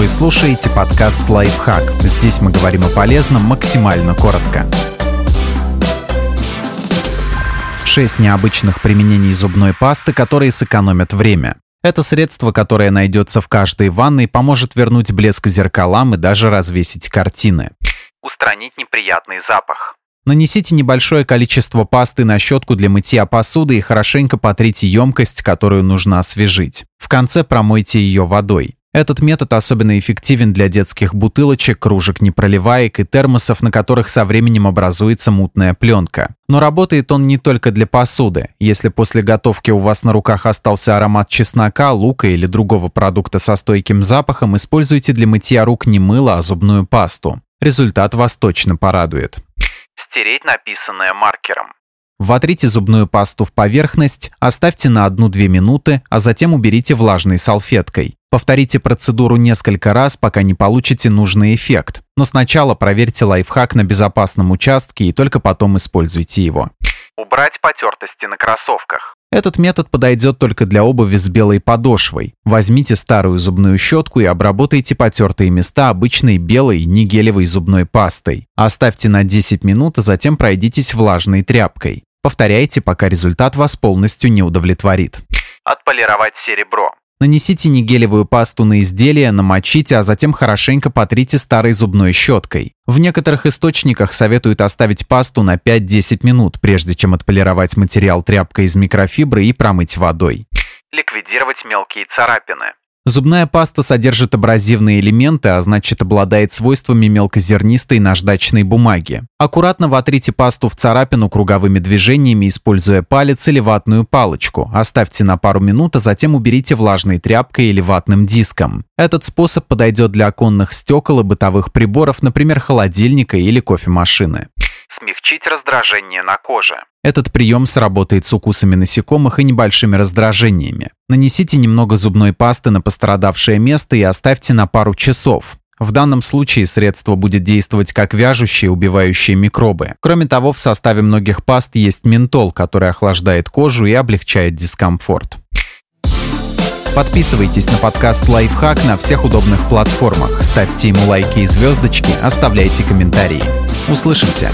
Вы слушаете подкаст «Лайфхак». Здесь мы говорим о полезном максимально коротко. Шесть необычных применений зубной пасты, которые сэкономят время. Это средство, которое найдется в каждой ванной, поможет вернуть блеск зеркалам и даже развесить картины. Устранить неприятный запах. Нанесите небольшое количество пасты на щетку для мытья посуды и хорошенько потрите емкость, которую нужно освежить. В конце промойте ее водой. Этот метод особенно эффективен для детских бутылочек, кружек непроливаек и термосов, на которых со временем образуется мутная пленка. Но работает он не только для посуды. Если после готовки у вас на руках остался аромат чеснока, лука или другого продукта со стойким запахом, используйте для мытья рук не мыло, а зубную пасту. Результат вас точно порадует. Стереть написанное маркером. Вотрите зубную пасту в поверхность, оставьте на 1-2 минуты, а затем уберите влажной салфеткой. Повторите процедуру несколько раз, пока не получите нужный эффект. Но сначала проверьте лайфхак на безопасном участке и только потом используйте его. Убрать потертости на кроссовках. Этот метод подойдет только для обуви с белой подошвой. Возьмите старую зубную щетку и обработайте потертые места обычной белой негелевой зубной пастой. Оставьте на 10 минут, а затем пройдитесь влажной тряпкой. Повторяйте, пока результат вас полностью не удовлетворит. Отполировать серебро. Нанесите негелевую пасту на изделие, намочите, а затем хорошенько потрите старой зубной щеткой. В некоторых источниках советуют оставить пасту на 5-10 минут, прежде чем отполировать материал тряпкой из микрофибры и промыть водой. Ликвидировать мелкие царапины. Зубная паста содержит абразивные элементы, а значит обладает свойствами мелкозернистой наждачной бумаги. Аккуратно вотрите пасту в царапину круговыми движениями, используя палец или ватную палочку. Оставьте на пару минут, а затем уберите влажной тряпкой или ватным диском. Этот способ подойдет для оконных стекол и бытовых приборов, например, холодильника или кофемашины смягчить раздражение на коже. Этот прием сработает с укусами насекомых и небольшими раздражениями. Нанесите немного зубной пасты на пострадавшее место и оставьте на пару часов. В данном случае средство будет действовать как вяжущее, убивающее микробы. Кроме того, в составе многих паст есть ментол, который охлаждает кожу и облегчает дискомфорт. Подписывайтесь на подкаст «Лайфхак» на всех удобных платформах, ставьте ему лайки и звездочки, оставляйте комментарии. Услышимся!